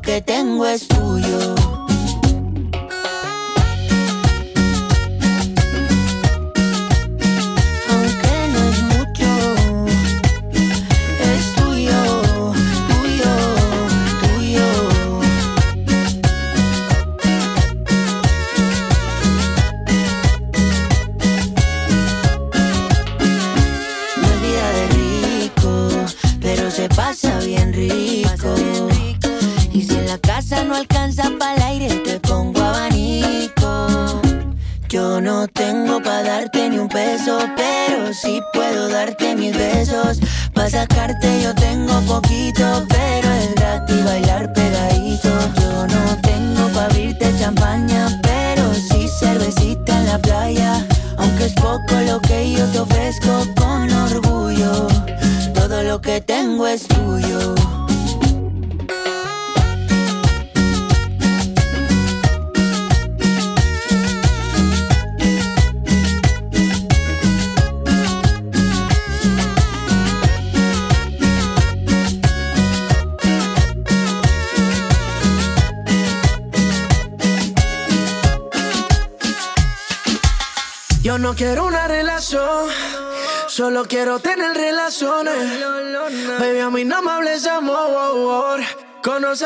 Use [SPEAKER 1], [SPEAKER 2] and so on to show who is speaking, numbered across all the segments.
[SPEAKER 1] que tengo es tuyo. Besos.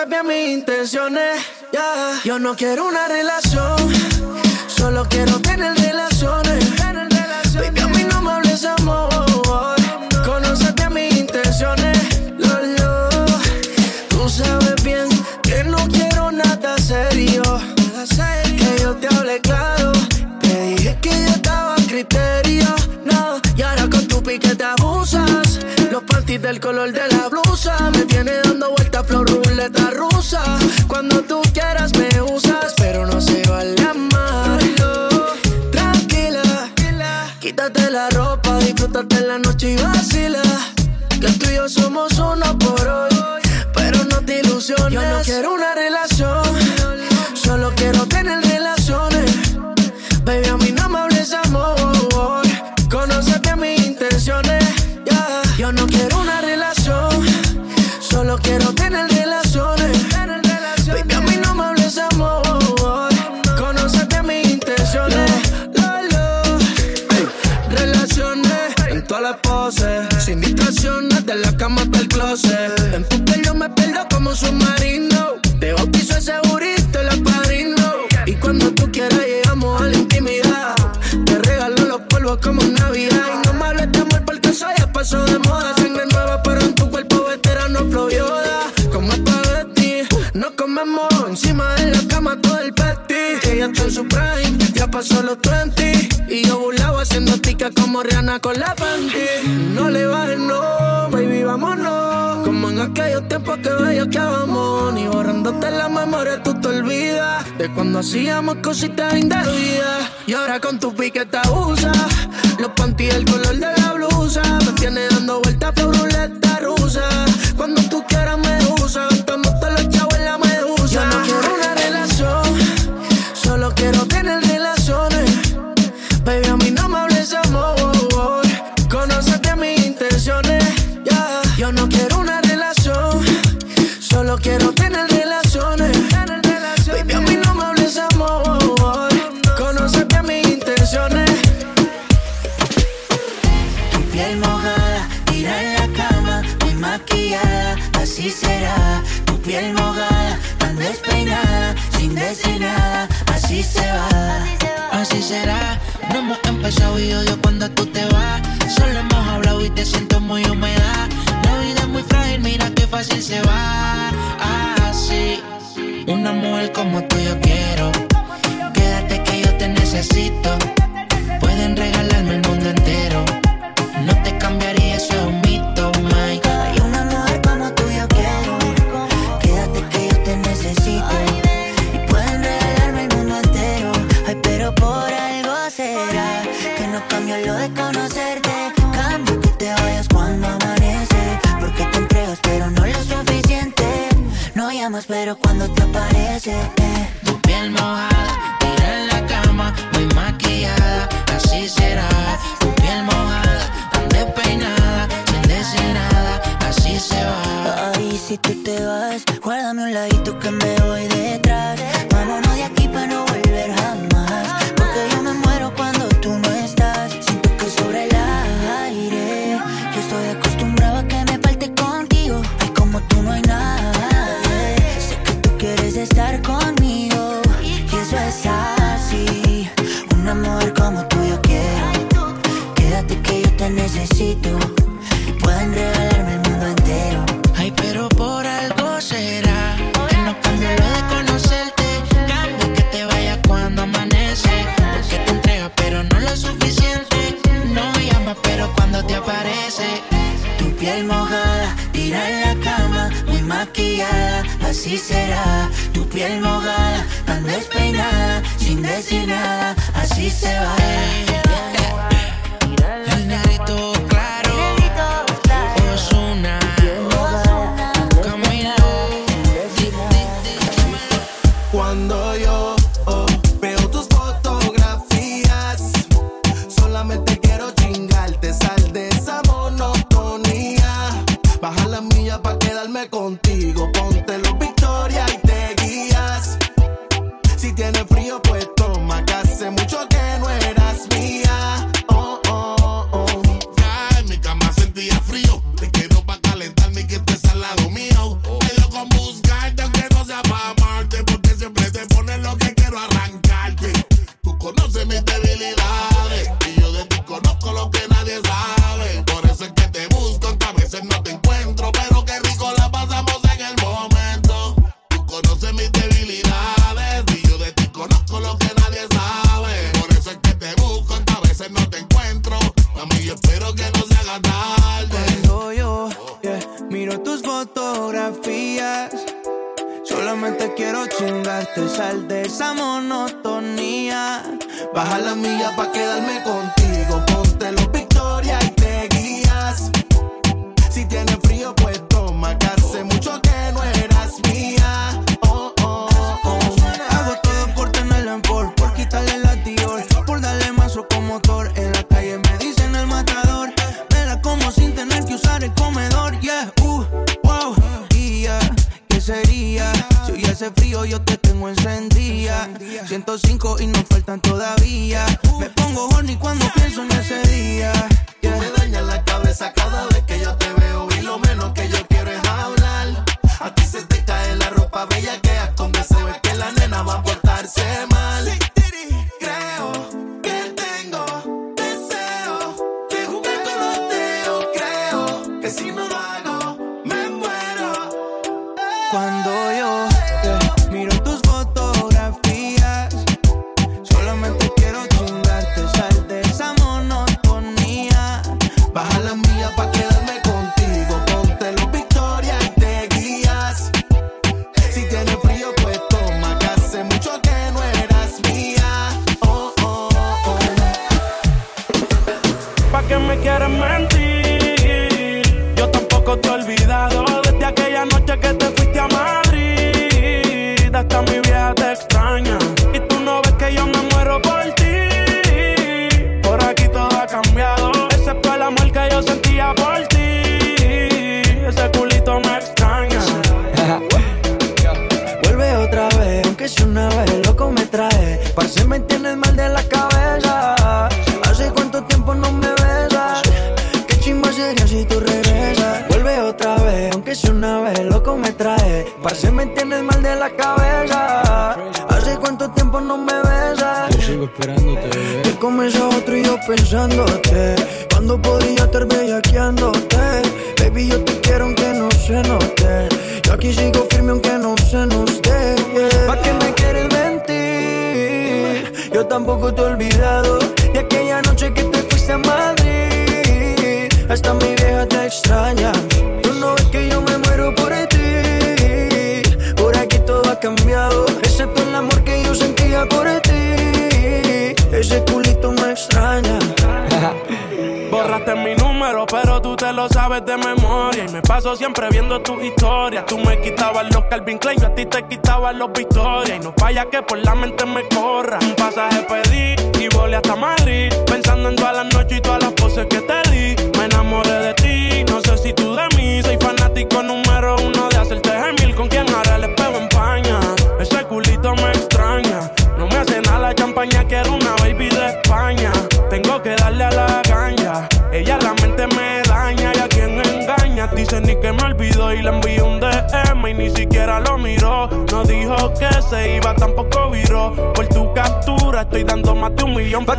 [SPEAKER 2] Bien mis intenciones. Yo no quiero una relación, y yo
[SPEAKER 3] burlaba haciendo tica como Rihanna con la panty. No le bajes, no, baby, vámonos. Como en aquellos tiempos que bellos que amamos. Ni borrándote la memoria, tú te olvidas de cuando hacíamos cositas indebidas. Y ahora con tu pique te abusa. Los panty, del color de la una
[SPEAKER 1] mujer como tú yo quiero. Quédate que yo te necesito.
[SPEAKER 4] necesito. Pueden regalarme el mundo entero. Ay, pero por algo será que no cambio lo de conocerte. Cambio que te
[SPEAKER 1] vaya cuando amanece. Porque te entrega, pero no lo suficiente. No llama, pero cuando te aparece.
[SPEAKER 4] Tu piel mojada, tira en la cama, muy maquillada, así será. Tu piel mojada, tan despeinada, sin decir nada, así se va.
[SPEAKER 3] Eh, eh, eh.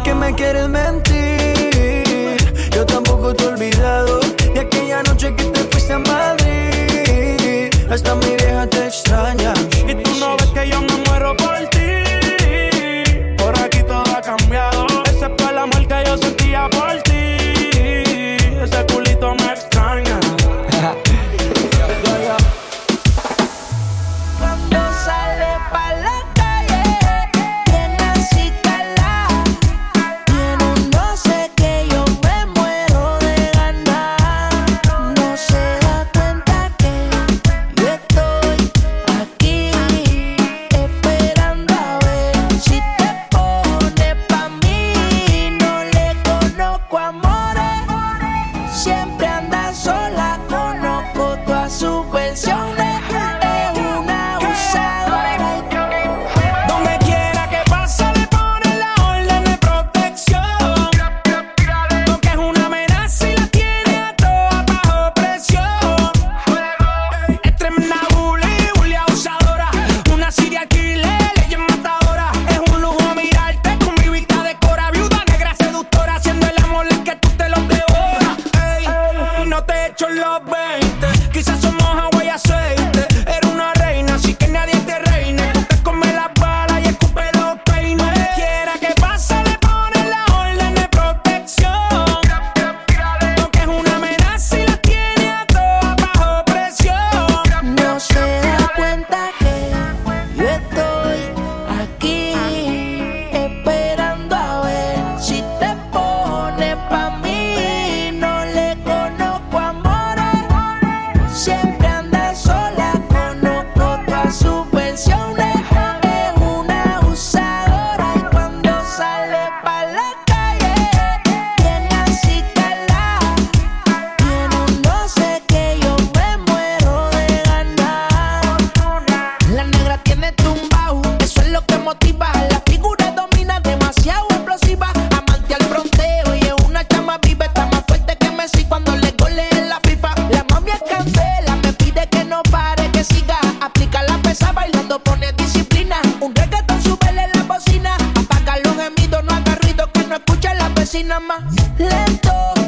[SPEAKER 3] que
[SPEAKER 5] me
[SPEAKER 6] quieres mentir. Yo tampoco te he olvidado de aquella noche que te fuiste a Madrid. Hasta mi vieja te extraña
[SPEAKER 7] así nada más.
[SPEAKER 8] Lento.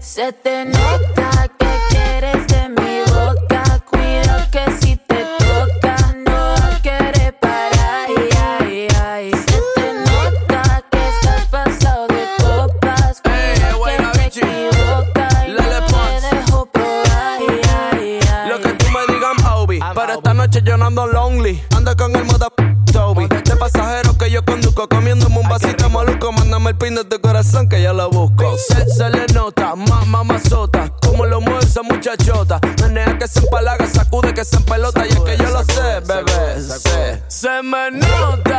[SPEAKER 8] Se te
[SPEAKER 9] nota que quieres de mi boca. Cuidado que si te tocas no quieres parar. Se te nota que estás pasado de copas. Cuidado
[SPEAKER 6] hey,
[SPEAKER 9] que te equivocas y no te dejo probar.
[SPEAKER 6] Lo que tú me digas, Obi. Para esta noche yo no lonely. Ando con el moda Toby. Este pasajero que yo conduzco comiéndome un vasito maluco. Mándame el pin de tu corazón que ya lo busco. Se, se le nota más mamazota. Como lo mueve esa muchachota. Menea que se empalaga, sacude que se empelota. Y es que yo lo sé, bebé. Sé, se me nota.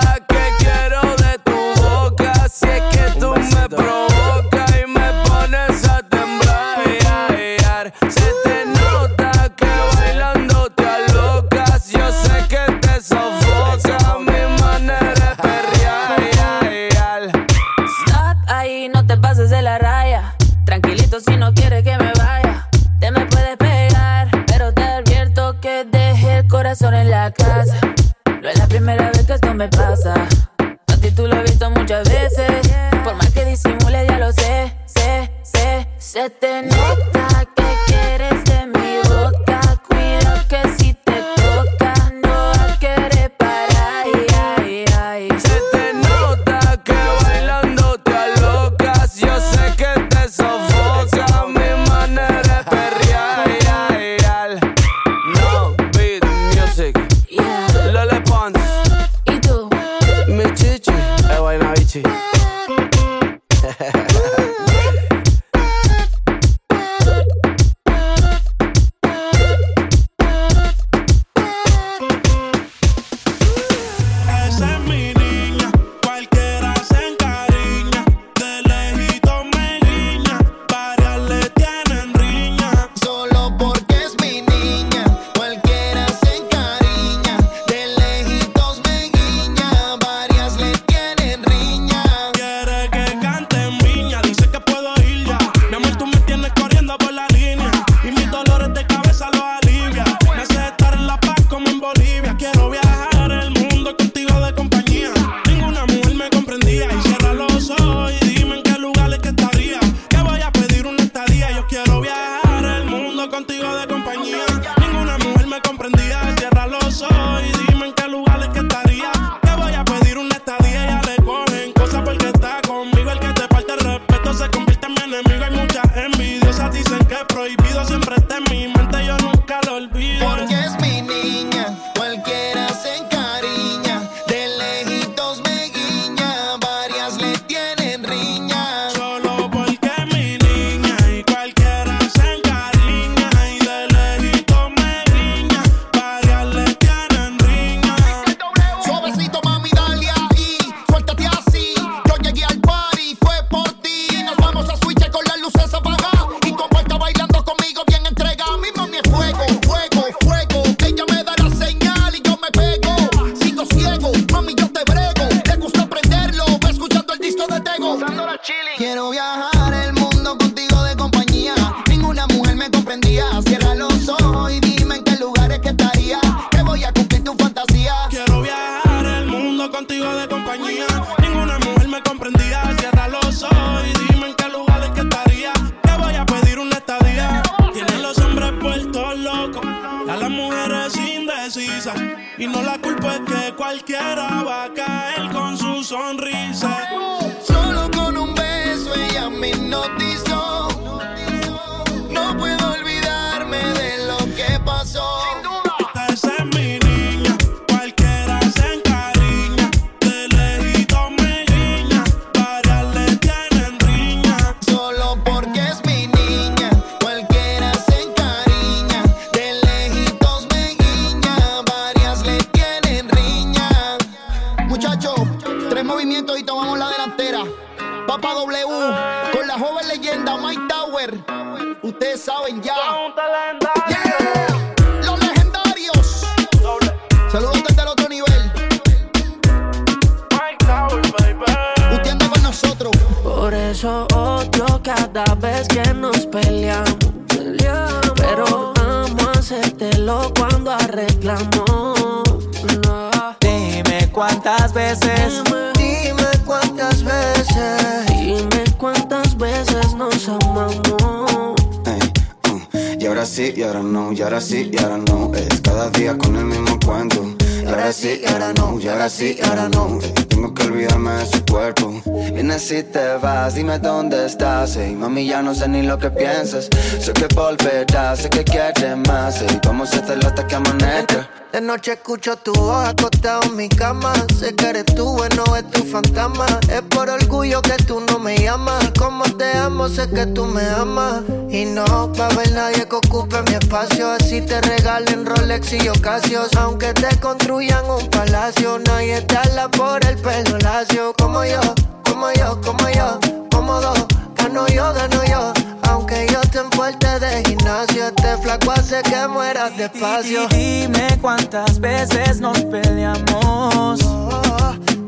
[SPEAKER 10] Sí, y ahora no, y ahora sí, y ahora no. Es cada día con el mismo cuento. Y ahora sí, y ahora no, y ahora sí, y ahora no. tengo que olvidarme de su cuerpo. Vienes si te vas, dime dónde estás. Ey, mami, ya no sé ni lo que piensas. Sé que volverás, sé que quieres más. Ey, vamos a hacerlo hasta que amanezca.
[SPEAKER 11] De noche escucho tu voz acostado en mi cama. Sé que eres tú, bueno, es tu fantasma. Es por orgullo que tú no me llamas. Como te amo, sé que tú me amas. Y no va a haber nadie que ocupe mi espacio. Así te regalen Rolex y Ocasios. Aunque te construyan un palacio, nadie te habla por el pelo lacio. Como yo, como yo, como yo, como dos. Gano yo, gano yo. Aunque yo te fuerte de gimnasio, este flaco hace que mueras despacio.
[SPEAKER 12] Dime cuántas veces nos peleamos.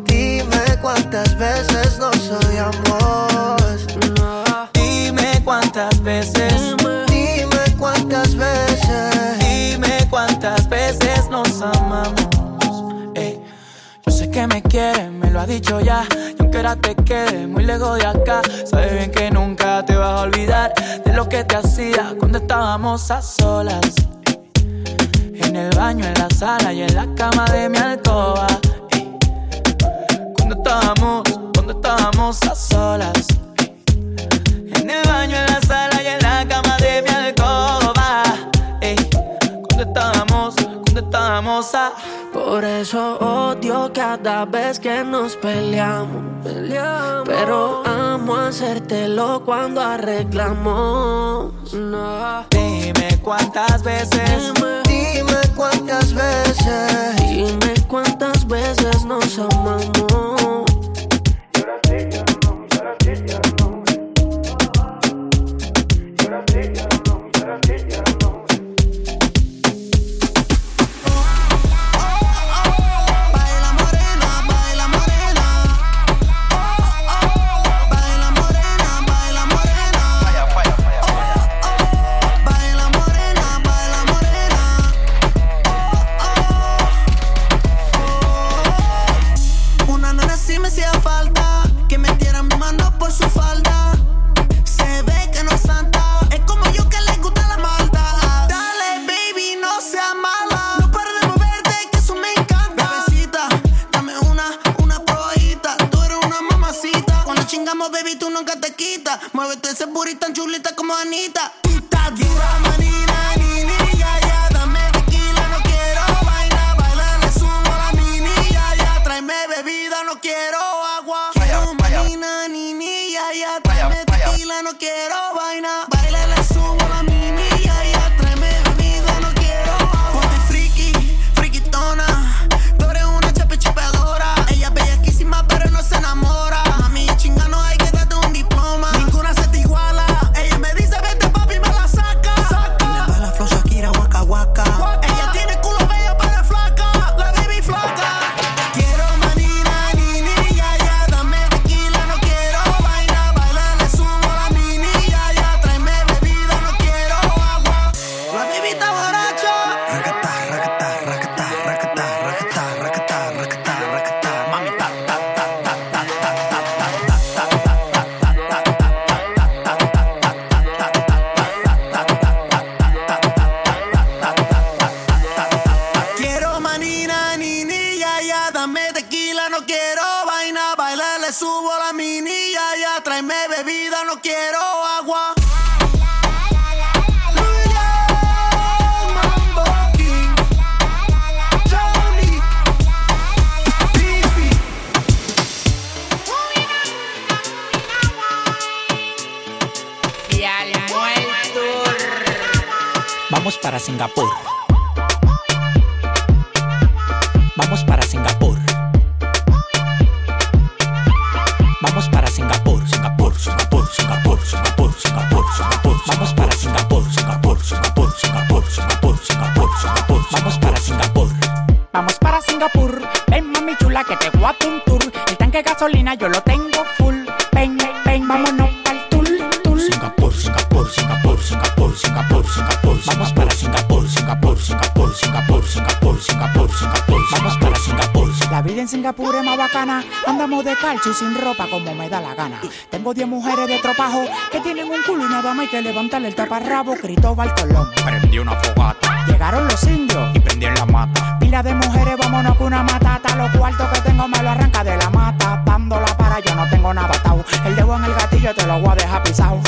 [SPEAKER 11] dime cuántas veces nos odiamos.
[SPEAKER 12] Dime cuántas veces.
[SPEAKER 11] Dime cuántas veces.
[SPEAKER 12] Dime cuántas veces nos amamos. Que me quiere, me lo ha dicho ya. Y aunque ahora te quede muy lejos de acá, sabes bien que nunca te vas a olvidar de lo que te hacía cuando estábamos a solas. En el baño, en la sala y en la cama de mi alcoba. Cuando estábamos, cuando estábamos a solas. A
[SPEAKER 11] por eso odio cada vez que nos peleamos. Pero amo hacértelo cuando arreglamos.
[SPEAKER 12] Dime cuántas veces.
[SPEAKER 11] Dime, cuántas veces. Dime cuántas veces nos amamos.
[SPEAKER 13] que me tiran mi mano por su falda.
[SPEAKER 14] Se ve que no es santa, es como yo que le gusta
[SPEAKER 13] la malta. Dale,
[SPEAKER 15] baby, no seas mala. No pares de moverte, que eso
[SPEAKER 16] me encanta. Bebecita, dame una, una probadita. Tú eres una mamacita. Cuando chingamos, baby, tú nunca te quitas. Muévete ese burrito tan chulita como Anita.
[SPEAKER 13] Singapur, Singapur, Singapur. Vamos para Singapur, Singapur, Singapur. Andamos de calcio y sin ropa como me da la gana. Tengo 10 mujeres de tropajo que tienen un culo y nada más hay que levantarle el taparrabo. Cristóbal Colón.
[SPEAKER 14] Prendí una fogata.
[SPEAKER 13] Llegaron los indios
[SPEAKER 14] y prendí en la mata.
[SPEAKER 13] Pila de mujeres, vámonos con una matata. Los cuartos que tengo me lo arranca de la mata. Dándola para yo no tengo nada atado. El dedo en el gatillo te lo voy a dejar pisado.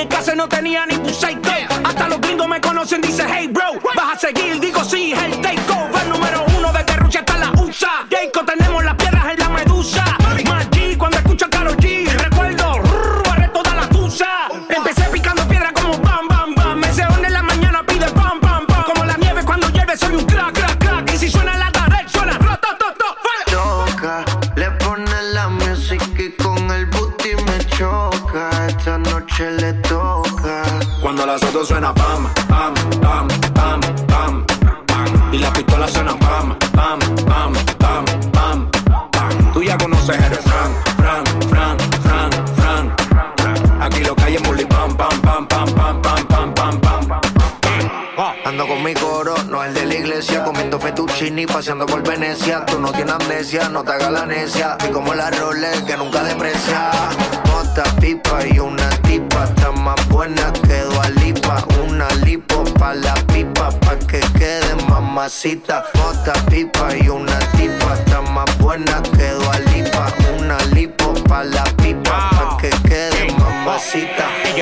[SPEAKER 17] En casa no
[SPEAKER 18] tenía ni tu Hasta los gringos me conocen, dice hey bro, vas a seguir, digo sí,
[SPEAKER 19] Tú no tienes amnesia, no te hagas la necia. Y como la Rolex que nunca deprecia. Otra pipa y una tipa. Está más buena que Dualipa. Una lipo pa' la pipa, pa' que quede mamacita. Otra pipa y una tipa. Está más buena que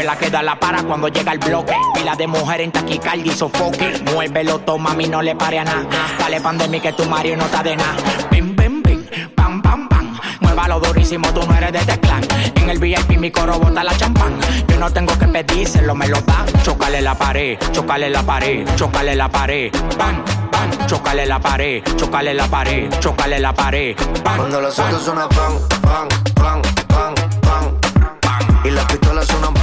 [SPEAKER 19] la
[SPEAKER 17] queda la para cuando llega el bloque. Pila de mujer en taquicardia y sofoque. Muévelo, toma, mami, no le pare a nada. Dale pandemia que tu Mario no está de nada. Pim, pim, pim, pam, pam, pam. Muévalo durísimo, tú no eres de teclán. En el VIP mi coro bota la champán. Yo no tengo que pedírselo, me lo da. Chocale la pared, chocale la pared, chocale la pared. Bam, bam, chocale la pared, chocale la pared, chocale la pared.
[SPEAKER 19] Cuando los autos suenan pam, pam, pam, pam, pam. Y las pistolas suenan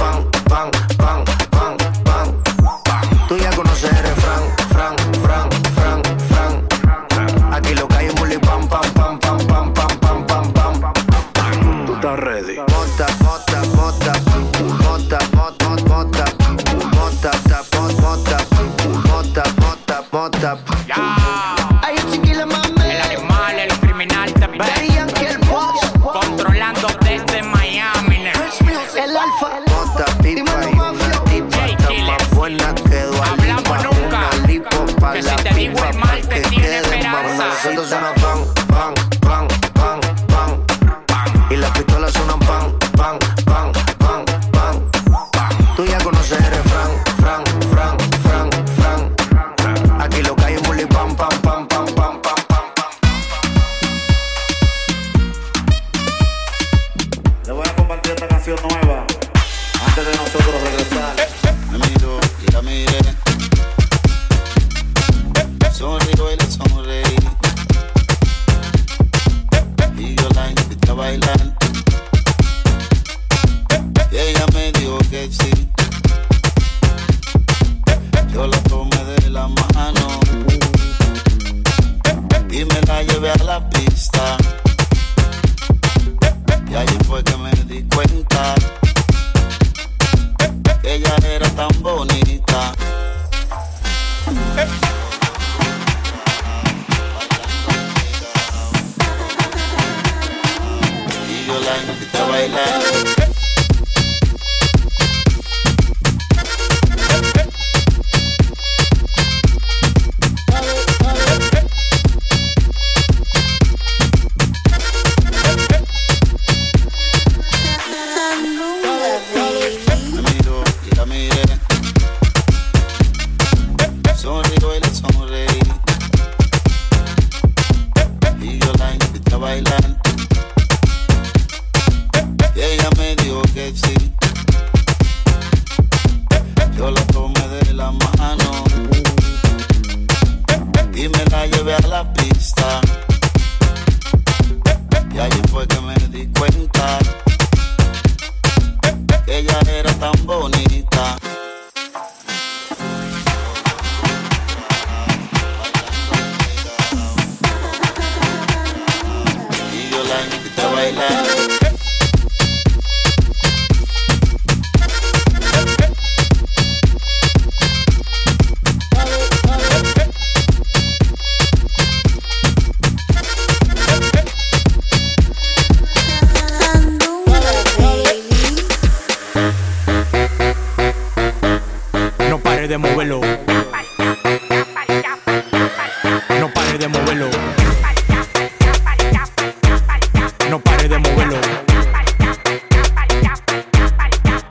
[SPEAKER 13] No pare de moverlo.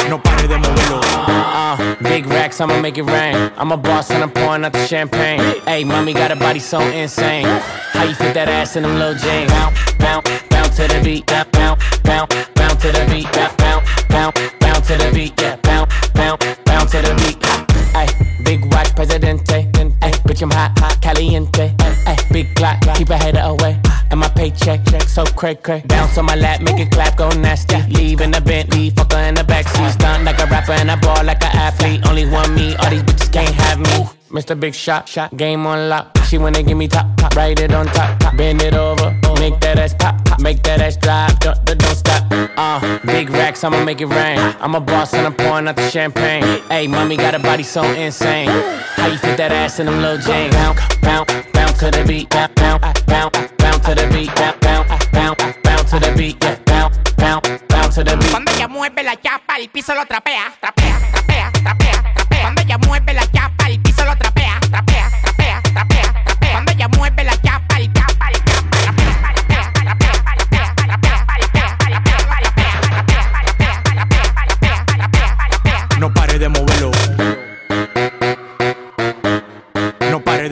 [SPEAKER 13] No pare de moverlo.
[SPEAKER 20] Uh, big racks, I'ma make it rain. I'm a boss and I'm pouring out the champagne. Hey, mommy got a body so insane. How you fit that ass in them little jeans? Bounce, bounce, bounce to the beat. Bounce, bounce, bounce, bounce to the beat. Bounce, bounce, bounce, bounce to the beat. Yeah, bounce, bounce, bounce to the beat. Ay, big watch, presidente. Ay, bitch, I'm hot, hot, caliente. Ay, big clock, keep a hater away. And my paycheck, check so cray cray. Bounce on my lap, make it clap, go nasty. Leave in the Bentley, fucker in the backseat. Stunt like a rapper and I ball like an athlete. Only one me, all these bitches can't have me. Mr. Big Shot, shot, game on lock. She wanna give me top, top, write it on top, top. Bend it over, make that ass pop, pop. make that ass drop, don't, don't stop. Uh, big racks, I'ma make it rain. I'm a boss and I'm pouring out the champagne. Hey, mommy got a body so insane. How you fit that ass in them little jeans? Bounce, bounce, bounce to the beat, bounce, bounce, bounce, bounce to the beat, bounce, bounce, bounce, bounce to the beat, yeah, bounce, bounce, bounce to the beat.
[SPEAKER 17] Cuando ella mueve la chapa, el piso lo trapea, trapea, trapea,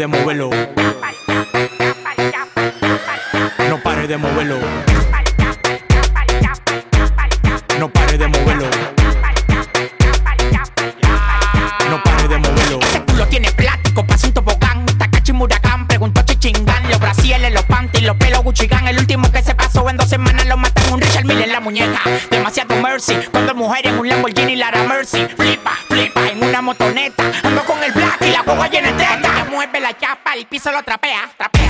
[SPEAKER 13] de moverlo. No pare de moverlo. No pare de moverlo. No pare de moverlo.
[SPEAKER 17] Ese culo tiene plástico, pasa un tobogán. Takachi preguntó Chichingán. Los brasieles, los panties, los pelos Guccigan. El último que se pasó en dos semanas lo matan un Richard Mille en la muñeca. Demasiado mercy. Cuando mujer en un Lamborghini Lara Mercy. Flipa, flipa en una motoneta. Ando con el black y la guagua llena de al piso lo trapea, trapea.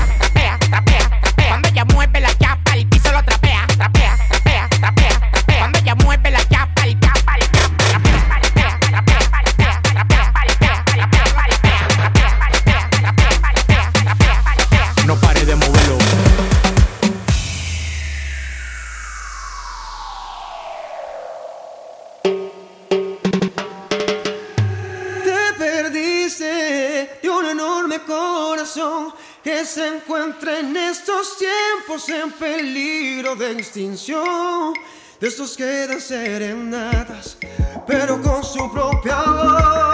[SPEAKER 15] En peligro de extinción. De estos quedan serenatas, pero con su propia voz.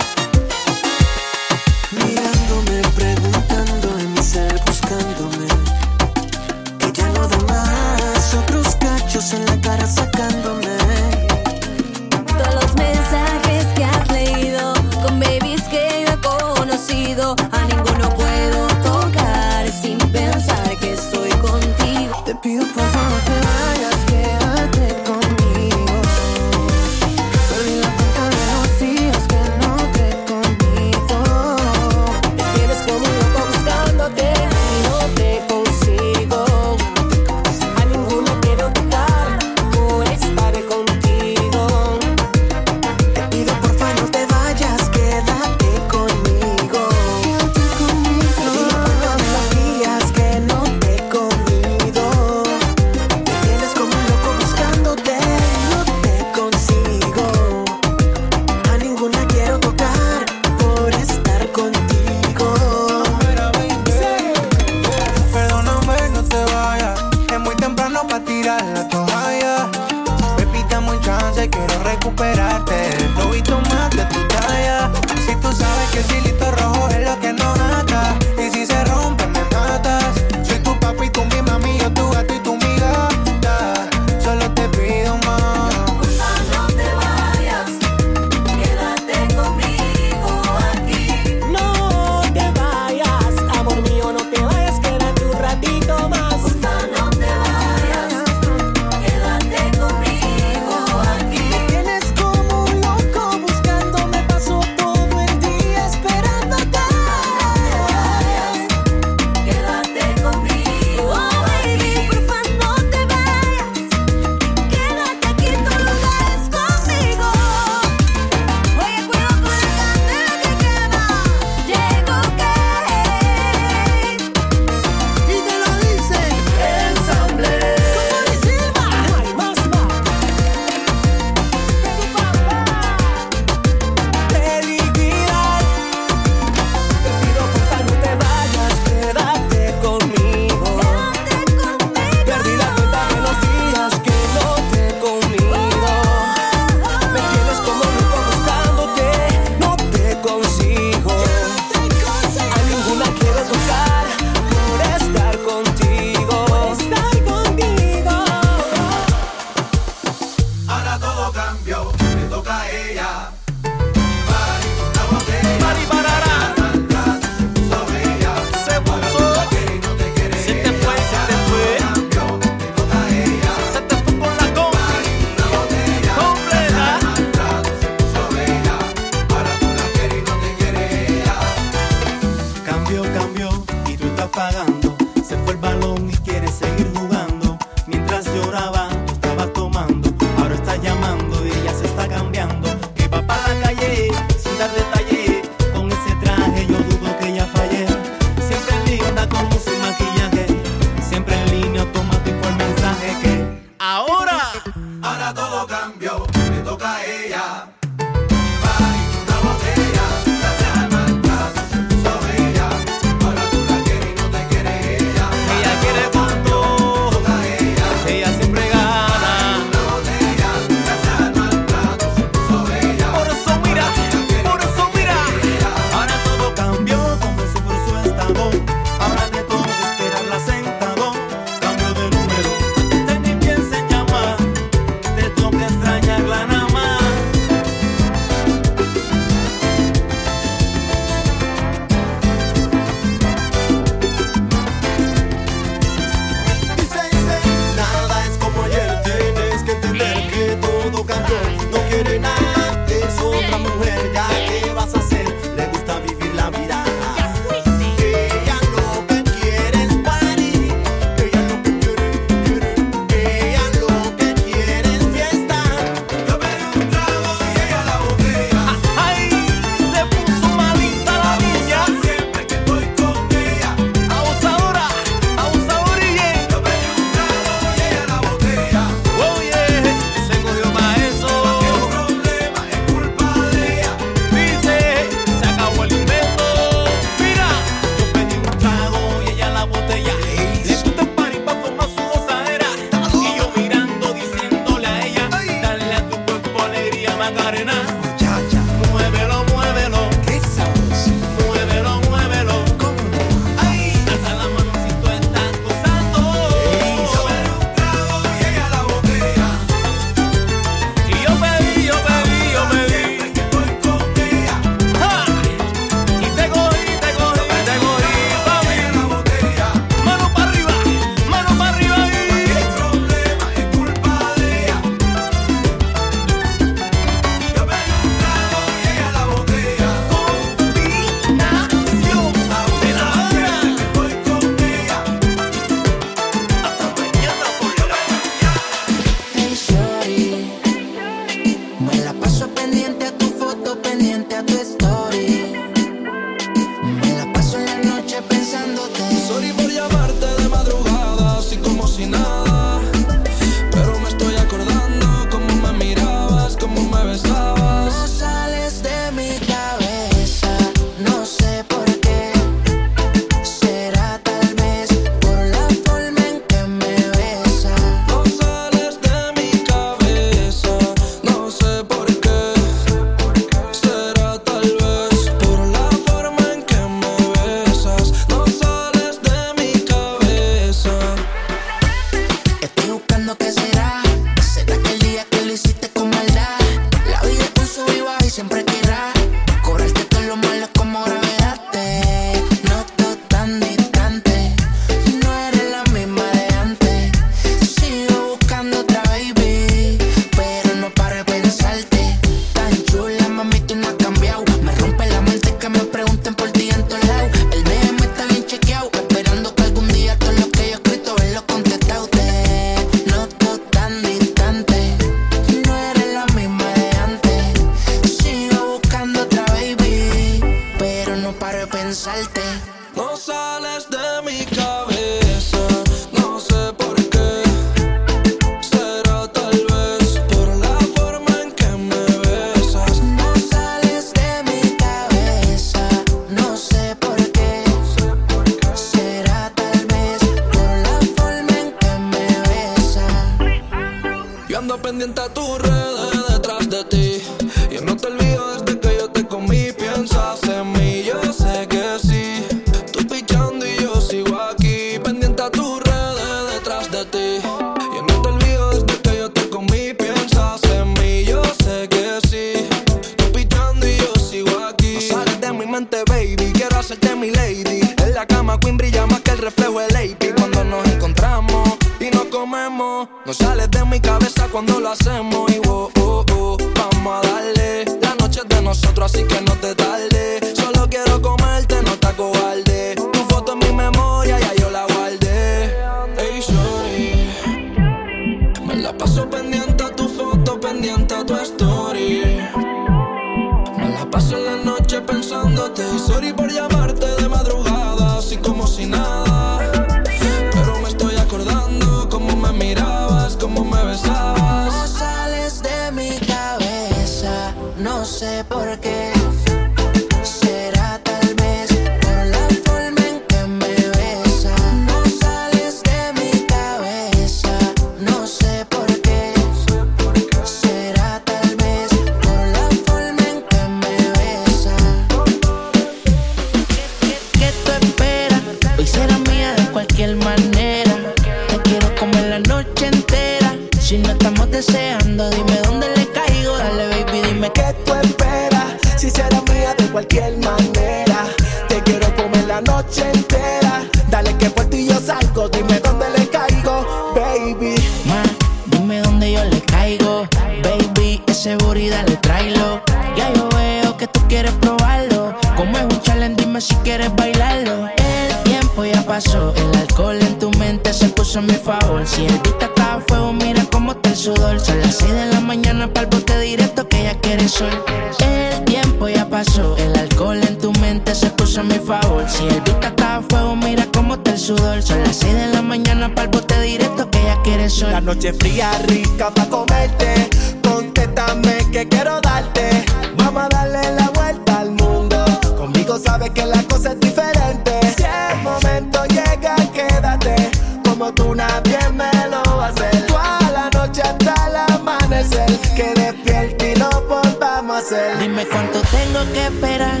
[SPEAKER 1] Noche
[SPEAKER 3] fría, rica pa' comerte. Contéstame que quiero darte. Vamos a darle la vuelta al mundo. Conmigo sabes que la cosa es diferente. Si el momento llega, quédate. Como tú nadie me lo va a hacer. Toda la noche hasta el amanecer. Que despierte y lo volvamos a hacer.
[SPEAKER 4] Dime cuánto tengo que esperar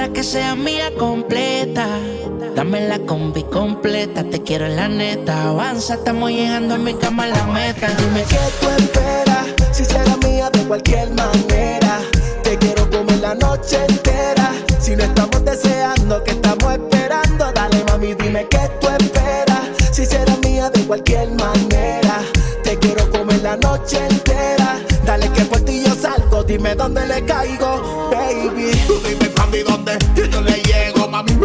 [SPEAKER 4] para que sea mía completa. Dame la combi completa, te quiero en la neta. Avanza, estamos llegando a mi cama a la meta. Dime
[SPEAKER 3] ¿Qué tú esperas? Si será mía de cualquier manera. Te quiero comer la noche entera. Si no estamos deseando, que estamos esperando. Dale mami, dime qué tú esperas. Si será mía de cualquier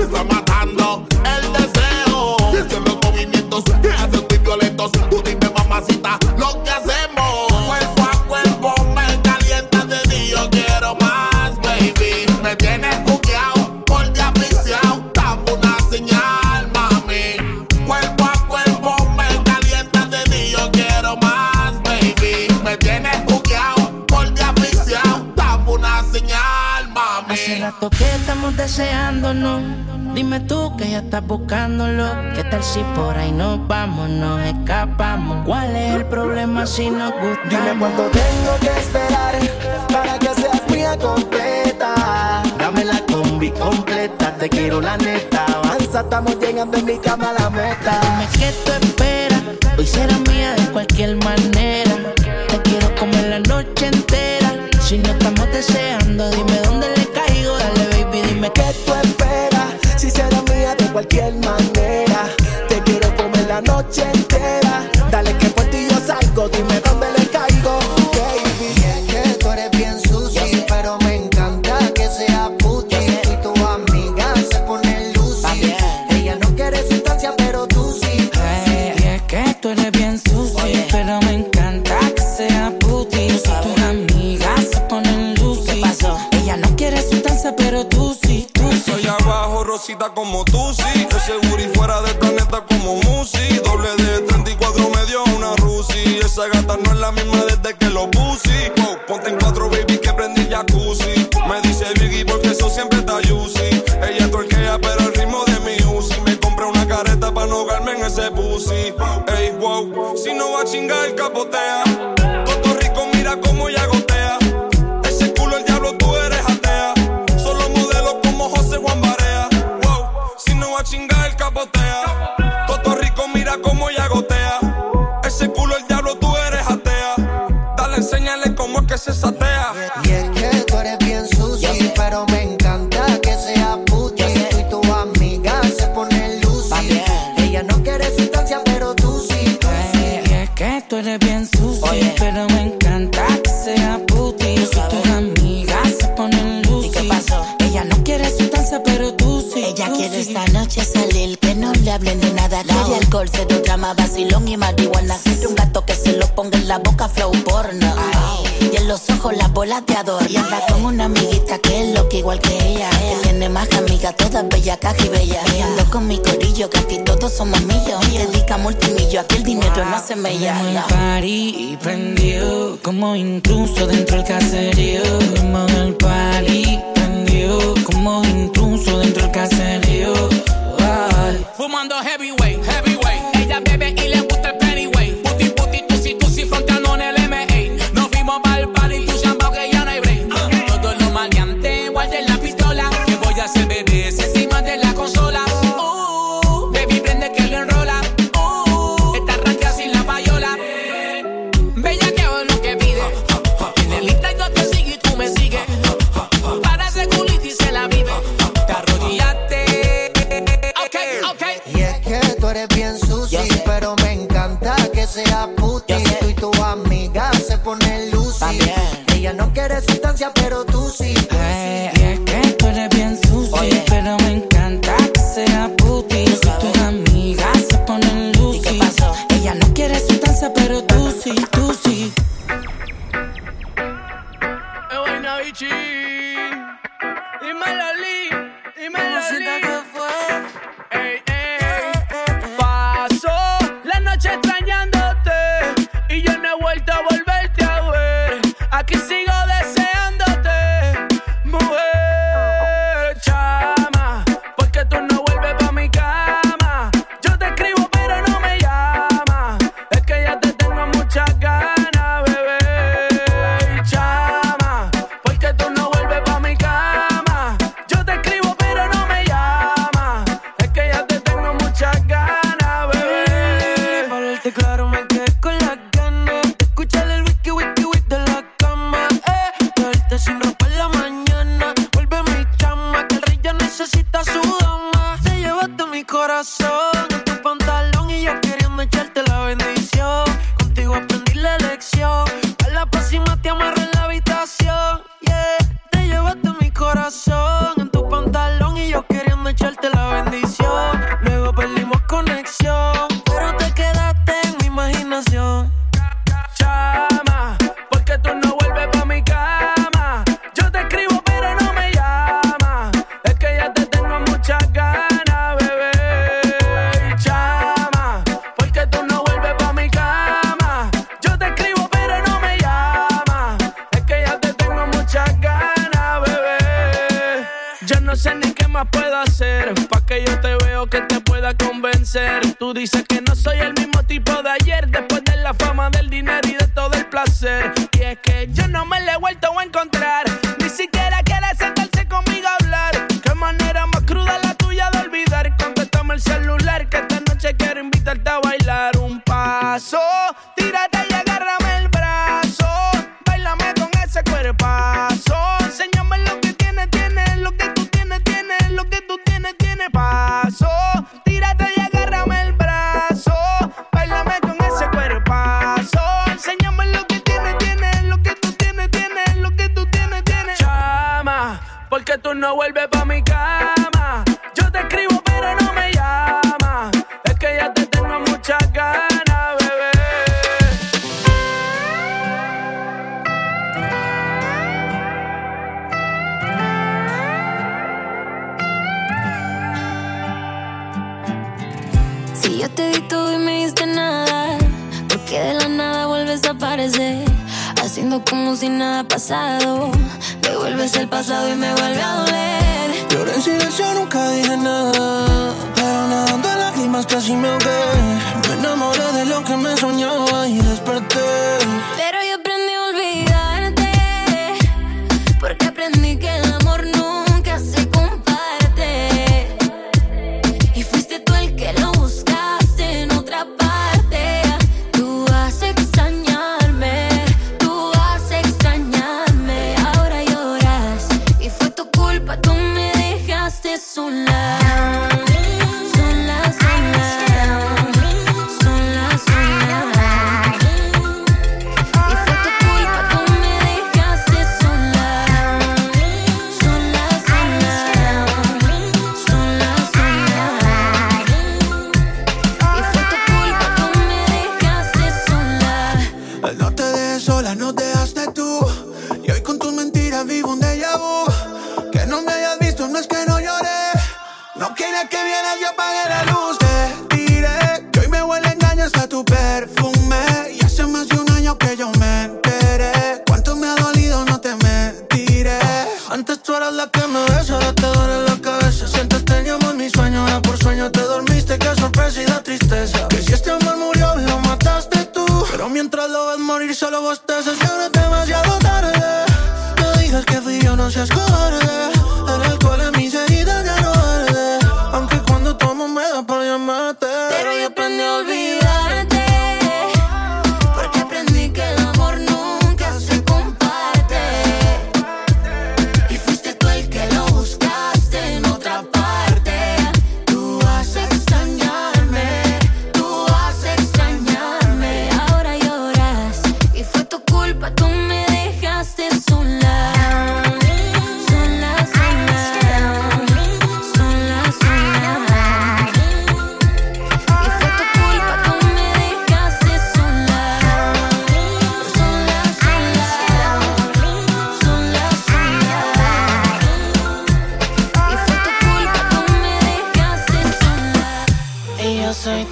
[SPEAKER 21] está matando el deseo. Esos los movimientos que hacen muy violentos. Tú dime mamacita lo que hacemos. Cuerpo a cuerpo me calientas de ti, yo quiero más, baby. Me tienes buqueado, por ti asfixiado. Dame una señal, mami. Cuerpo a cuerpo me calientas de ti, yo quiero más, baby. Me tienes buqueado, por ti asfixiado. Dame una señal, mami.
[SPEAKER 4] Hace rato que estamos deseándonos. Dime tú que ya estás buscándolo. ¿Qué tal si por ahí nos vamos, nos escapamos? ¿Cuál es el problema si nos gusta?
[SPEAKER 3] Dime cuánto tengo que esperar para que seas mía completa. Dame la combi completa, te quiero la neta. Avanza, estamos llegando en mi cama a la meta.
[SPEAKER 4] Dime qué tú esperas. Hoy será mía de cualquier manera. Te quiero comer la noche entera. Si no estamos deseando, dime dónde le caigo. Dale, baby, dime
[SPEAKER 3] ¿Qué
[SPEAKER 22] como tú, sí. Ese booty fuera del planeta como Musi. Doble de 34 me dio una Rusi. Esa gata no es la misma desde que lo puse. Wow, ponte en cuatro, baby, que prendí el jacuzzi. Me dice Biggie porque eso siempre está juicy. Ella torquea, pero el ritmo de mi Uzi. Me compré una careta para no ahogarme en ese pussy. Ey, wow, si no va a chingar, capotea.
[SPEAKER 23] Y
[SPEAKER 1] anda con una amiguita que es loca igual que ella. Que tiene más amigas, todas bellas, caja y bellas. Y ando con mi corillo, que aquí todos somos millos. Y dedica multimillo, aquí el dinero no se me llama.
[SPEAKER 14] party prendió, como intruso dentro del caserío. Como el party prendió, como intruso dentro del caserío.
[SPEAKER 2] Yo te
[SPEAKER 24] di todo y me diste nada. Porque de la nada vuelves a aparecer. Haciendo como si nada ha pasado. Devuelves el pasado y me vuelve a doler.
[SPEAKER 18] Lloré en silencio, nunca dije nada. Pero nadando en lágrimas casi me ahogué. Me enamoré de lo que me soñaba
[SPEAKER 24] ayer.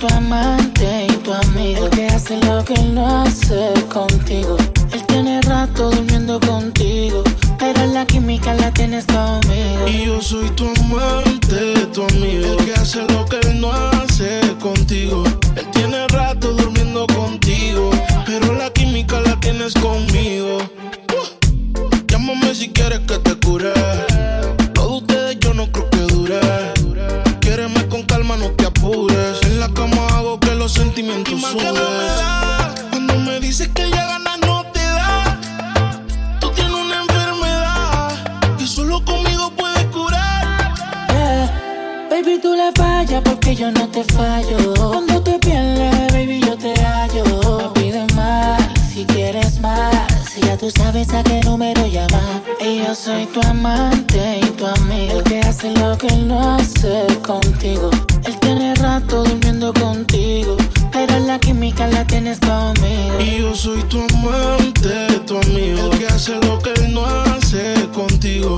[SPEAKER 24] Tu
[SPEAKER 14] amante y tu amigo. El que hace lo que él no hace contigo. Él tiene rato durmiendo contigo. Pero la química la tienes conmigo.
[SPEAKER 6] Y yo soy tu amante, tu amigo. El que hace lo que él no hace contigo. Él tiene rato durmiendo contigo. Pero la química la tienes conmigo. Llámame si quieres que te cure. Yo no te
[SPEAKER 14] fallo. Cuando te pierdes, baby, yo te hallo. No pides más si quieres más. Si ya tú sabes a qué número llamar. Y yo soy tu amante y tu amigo. El que hace lo que él no hace contigo. Él tiene rato durmiendo contigo. Pero la química la tienes conmigo.
[SPEAKER 6] Y yo soy tu amante, tu amigo. El que hace lo que él no hace contigo.